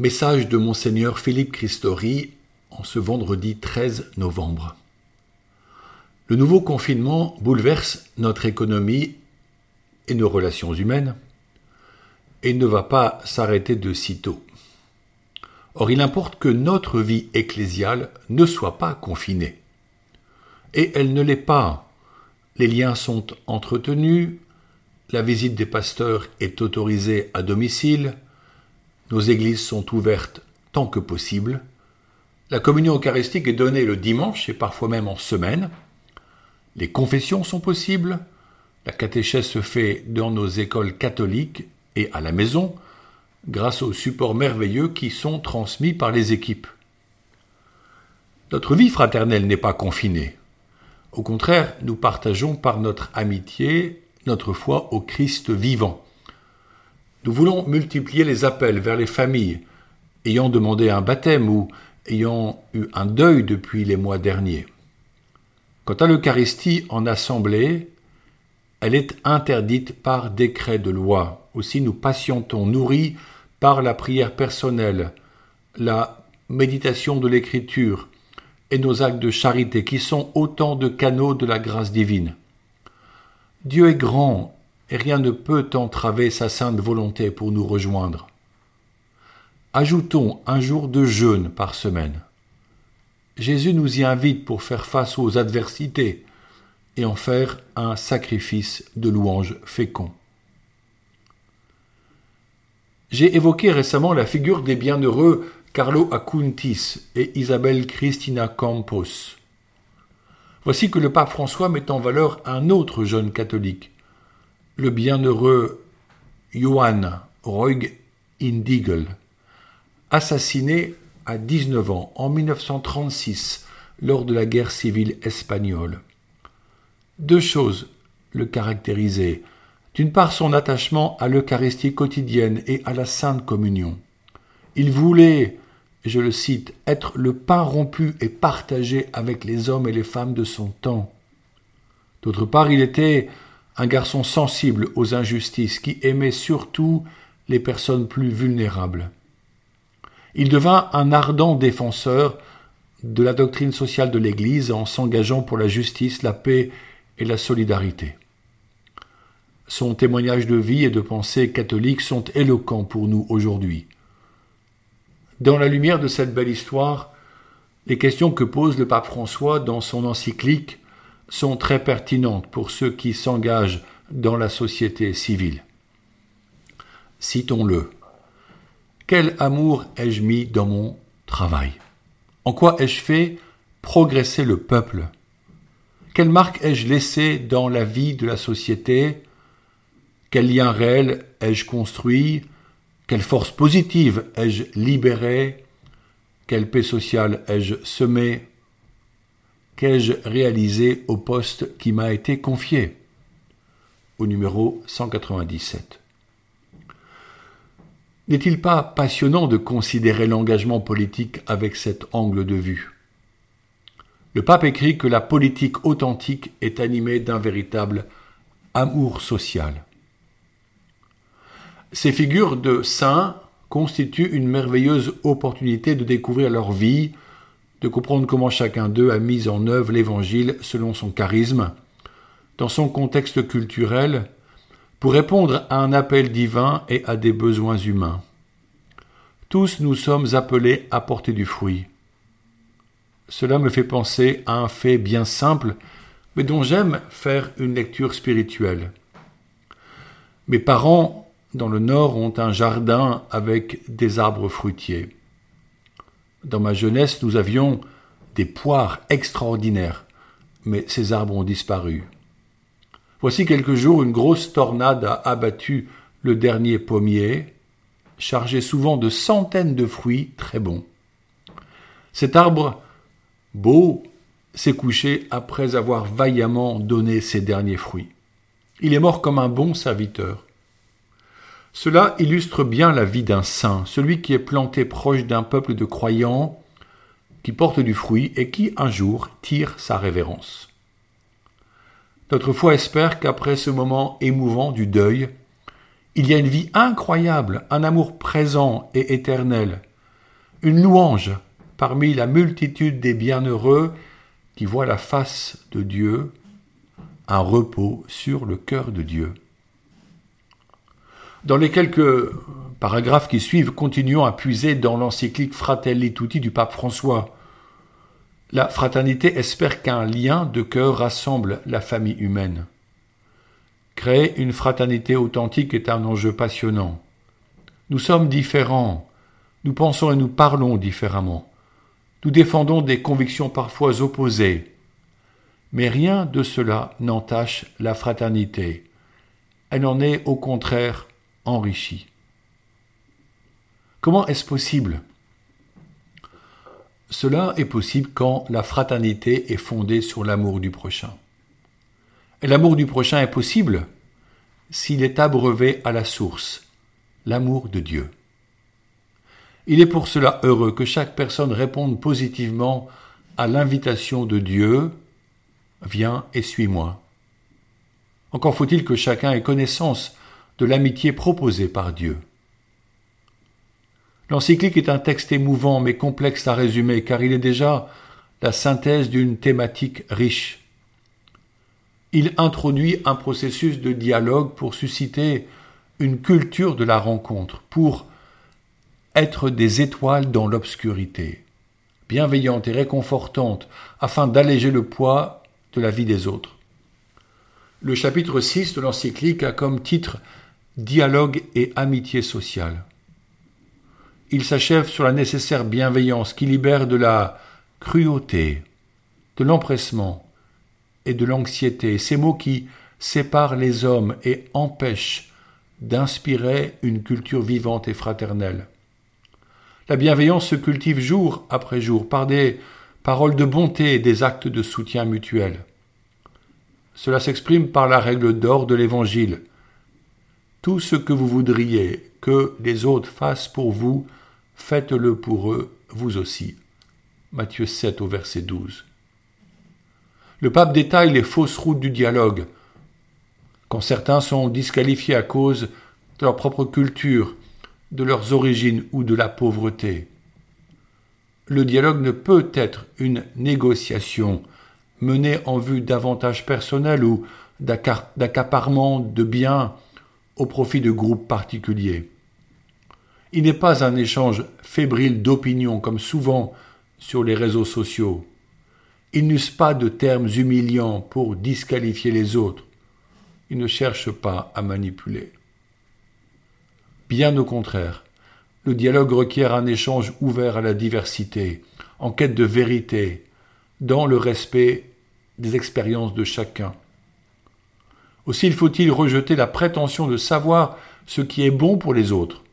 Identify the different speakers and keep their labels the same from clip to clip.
Speaker 1: Message de Monseigneur Philippe Christori en ce vendredi 13 novembre. Le nouveau confinement bouleverse notre économie et nos relations humaines et ne va pas s'arrêter de sitôt. Or, il importe que notre vie ecclésiale ne soit pas confinée. Et elle ne l'est pas. Les liens sont entretenus, la visite des pasteurs est autorisée à domicile, nos églises sont ouvertes tant que possible, la communion eucharistique est donnée le dimanche et parfois même en semaine, les confessions sont possibles, la catéchèse se fait dans nos écoles catholiques et à la maison, grâce aux supports merveilleux qui sont transmis par les équipes. Notre vie fraternelle n'est pas confinée. Au contraire, nous partageons par notre amitié notre foi au Christ vivant. Nous voulons multiplier les appels vers les familles ayant demandé un baptême ou ayant eu un deuil depuis les mois derniers. Quant à l'Eucharistie en assemblée, elle est interdite par décret de loi. Aussi nous patientons, nourris par la prière personnelle, la méditation de l'Écriture et nos actes de charité qui sont autant de canaux de la grâce divine. Dieu est grand et rien ne peut entraver sa sainte volonté pour nous rejoindre. Ajoutons un jour de jeûne par semaine. Jésus nous y invite pour faire face aux adversités et en faire un sacrifice de louange fécond. J'ai évoqué récemment la figure des bienheureux Carlo Acuntis et Isabelle Cristina Campos. Voici que le pape François met en valeur un autre jeune catholique, le bienheureux Johann Roig Indigel, assassiné à 19 ans en 1936 lors de la guerre civile espagnole. Deux choses le caractérisaient. D'une part, son attachement à l'Eucharistie quotidienne et à la Sainte Communion. Il voulait je le cite, être le pain rompu et partagé avec les hommes et les femmes de son temps. D'autre part, il était un garçon sensible aux injustices qui aimait surtout les personnes plus vulnérables. Il devint un ardent défenseur de la doctrine sociale de l'Église en s'engageant pour la justice, la paix et la solidarité. Son témoignage de vie et de pensée catholique sont éloquents pour nous aujourd'hui. Dans la lumière de cette belle histoire, les questions que pose le pape François dans son encyclique sont très pertinentes pour ceux qui s'engagent dans la société civile. Citons-le. Quel amour ai-je mis dans mon travail? En quoi ai-je fait progresser le peuple? Quelle marque ai-je laissé dans la vie de la société? Quel lien réel ai-je construit? Quelle force positive ai-je libérée? Quelle paix sociale ai-je semée Qu'ai-je réalisé au poste qui m'a été confié? Au numéro 197. N'est-il pas passionnant de considérer l'engagement politique avec cet angle de vue? Le pape écrit que la politique authentique est animée d'un véritable amour social. Ces figures de saints constituent une merveilleuse opportunité de découvrir leur vie, de comprendre comment chacun d'eux a mis en œuvre l'Évangile selon son charisme, dans son contexte culturel, pour répondre à un appel divin et à des besoins humains. Tous nous sommes appelés à porter du fruit. Cela me fait penser à un fait bien simple, mais dont j'aime faire une lecture spirituelle. Mes parents dans le nord ont un jardin avec des arbres fruitiers. Dans ma jeunesse, nous avions des poires extraordinaires, mais ces arbres ont disparu. Voici quelques jours, une grosse tornade a abattu le dernier pommier, chargé souvent de centaines de fruits très bons. Cet arbre, beau, s'est couché après avoir vaillamment donné ses derniers fruits. Il est mort comme un bon serviteur. Cela illustre bien la vie d'un saint, celui qui est planté proche d'un peuple de croyants, qui porte du fruit et qui un jour tire sa révérence. Notre foi espère qu'après ce moment émouvant du deuil, il y a une vie incroyable, un amour présent et éternel, une louange parmi la multitude des bienheureux qui voient la face de Dieu, un repos sur le cœur de Dieu. Dans les quelques paragraphes qui suivent, continuons à puiser dans l'encyclique Fratelli Tutti du pape François. La fraternité espère qu'un lien de cœur rassemble la famille humaine. Créer une fraternité authentique est un enjeu passionnant. Nous sommes différents, nous pensons et nous parlons différemment. Nous défendons des convictions parfois opposées. Mais rien de cela n'entache la fraternité. Elle en est au contraire enrichie. Comment est-ce possible? Cela est possible quand la fraternité est fondée sur l'amour du prochain. Et l'amour du prochain est possible s'il est abreuvé à la source, l'amour de Dieu. Il est pour cela heureux que chaque personne réponde positivement à l'invitation de Dieu Viens et suis-moi. Encore faut-il que chacun ait connaissance de l'amitié proposée par Dieu. L'encyclique est un texte émouvant mais complexe à résumer car il est déjà la synthèse d'une thématique riche. Il introduit un processus de dialogue pour susciter une culture de la rencontre, pour être des étoiles dans l'obscurité, bienveillantes et réconfortantes, afin d'alléger le poids de la vie des autres. Le chapitre 6 de l'encyclique a comme titre Dialogue et amitié sociale. Il s'achève sur la nécessaire bienveillance qui libère de la cruauté, de l'empressement et de l'anxiété, ces mots qui séparent les hommes et empêchent d'inspirer une culture vivante et fraternelle. La bienveillance se cultive jour après jour par des paroles de bonté et des actes de soutien mutuel. Cela s'exprime par la règle d'or de l'Évangile. Tout ce que vous voudriez que les autres fassent pour vous, faites-le pour eux, vous aussi. Matthieu 7 au verset 12. Le pape détaille les fausses routes du dialogue. Quand certains sont disqualifiés à cause de leur propre culture, de leurs origines ou de la pauvreté. Le dialogue ne peut être une négociation menée en vue d'avantages personnels ou d'accaparement de biens au profit de groupes particuliers. Il n'est pas un échange fébrile d'opinions comme souvent sur les réseaux sociaux. Ils n'usent pas de termes humiliants pour disqualifier les autres. Ils ne cherchent pas à manipuler. Bien au contraire, le dialogue requiert un échange ouvert à la diversité, en quête de vérité, dans le respect des expériences de chacun. Aussi faut-il rejeter la prétention de savoir ce qui est bon pour les autres,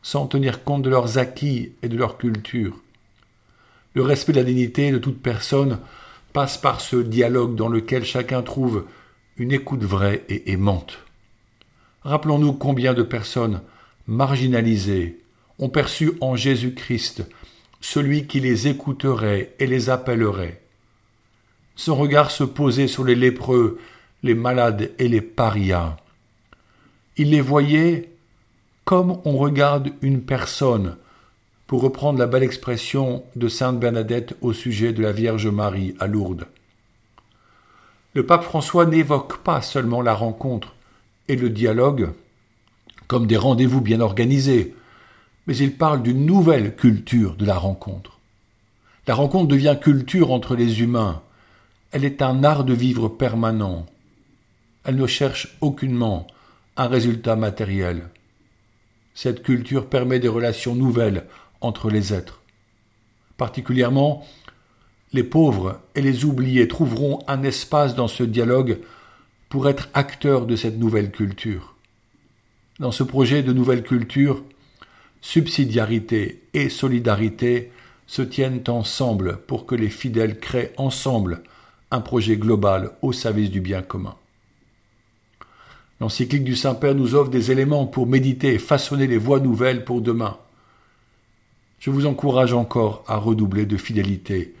Speaker 1: sans tenir compte de leurs acquis et de leur culture. Le respect de la dignité de toute personne passe par ce dialogue dans lequel chacun trouve une écoute vraie et aimante. Rappelons-nous combien de personnes marginalisés, ont perçu en Jésus-Christ celui qui les écouterait et les appellerait. Son regard se posait sur les lépreux, les malades et les parias. Il les voyait comme on regarde une personne, pour reprendre la belle expression de sainte Bernadette au sujet de la Vierge Marie à Lourdes. Le pape François n'évoque pas seulement la rencontre et le dialogue, comme des rendez-vous bien organisés, mais il parle d'une nouvelle culture de la rencontre. La rencontre devient culture entre les humains. Elle est un art de vivre permanent. Elle ne cherche aucunement un résultat matériel. Cette culture permet des relations nouvelles entre les êtres. Particulièrement, les pauvres et les oubliés trouveront un espace dans ce dialogue pour être acteurs de cette nouvelle culture. Dans ce projet de nouvelle culture, subsidiarité et solidarité se tiennent ensemble pour que les fidèles créent ensemble un projet global au service du bien commun. L'encyclique du Saint-Père nous offre des éléments pour méditer et façonner les voies nouvelles pour demain. Je vous encourage encore à redoubler de fidélité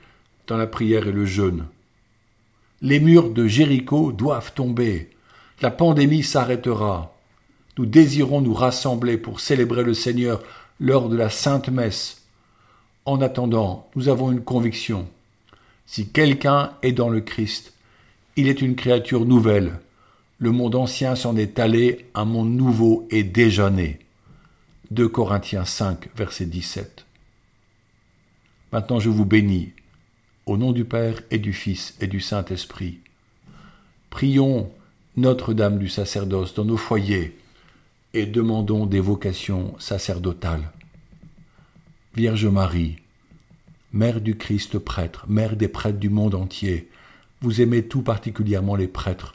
Speaker 1: dans la prière et le jeûne. Les murs de Jéricho doivent tomber. La pandémie s'arrêtera. Nous désirons nous rassembler pour célébrer le Seigneur lors de la Sainte Messe, En attendant, nous avons une conviction. Si quelqu'un est dans le Christ, il est une créature nouvelle. Le monde ancien s'en est allé, un monde nouveau est déjà né. 2 Corinthiens 5, verset 17. Maintenant je vous bénis, au nom du Père et du Fils et du Saint-Esprit. Prions Notre-Dame du sacerdoce dans nos foyers et demandons des vocations sacerdotales. Vierge Marie, Mère du Christ prêtre, Mère des prêtres du monde entier, vous aimez tout particulièrement les prêtres,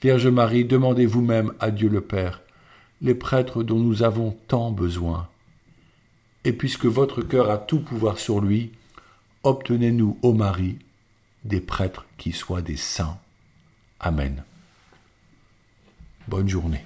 Speaker 1: Vierge Marie, demandez vous-même à Dieu le Père les prêtres dont nous avons tant besoin. Et puisque votre cœur a tout pouvoir sur lui, obtenez-nous, ô Marie, des prêtres qui soient des saints. Amen. Bonne journée.